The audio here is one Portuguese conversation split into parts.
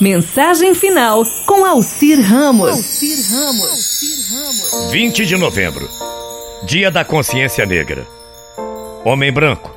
Mensagem final com Alcir Ramos. Alcir Ramos. 20 de novembro, Dia da Consciência Negra. Homem branco.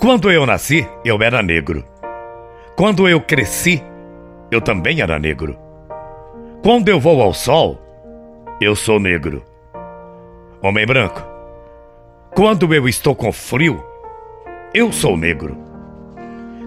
Quando eu nasci, eu era negro. Quando eu cresci, eu também era negro. Quando eu vou ao sol, eu sou negro. Homem branco. Quando eu estou com frio, eu sou negro.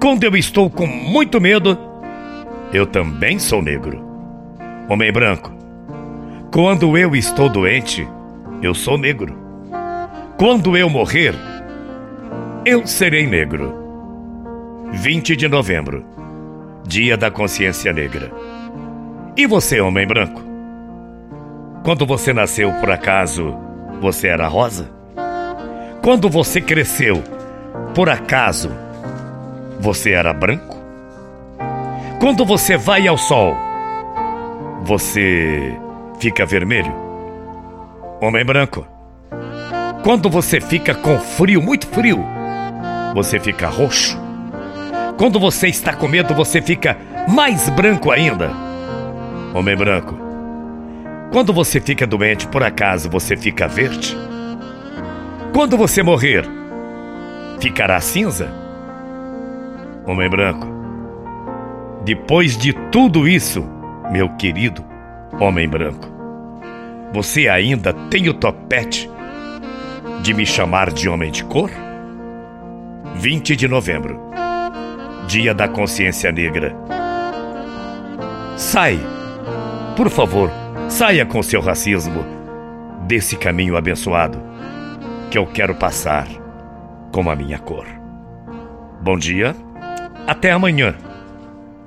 Quando eu estou com muito medo, eu também sou negro. Homem branco. Quando eu estou doente, eu sou negro. Quando eu morrer, eu serei negro. 20 de novembro, Dia da Consciência Negra. E você, homem branco? Quando você nasceu, por acaso, você era rosa? Quando você cresceu, por acaso, você era branco? Quando você vai ao sol, você fica vermelho? Homem branco. Quando você fica com frio, muito frio, você fica roxo. Quando você está com medo, você fica mais branco ainda. Homem branco. Quando você fica doente, por acaso você fica verde? Quando você morrer, ficará cinza? Homem branco. Depois de tudo isso, meu querido homem branco, você ainda tem o topete de me chamar de homem de cor? 20 de novembro, Dia da Consciência Negra. Sai, por favor, saia com seu racismo desse caminho abençoado que eu quero passar com a minha cor. Bom dia, até amanhã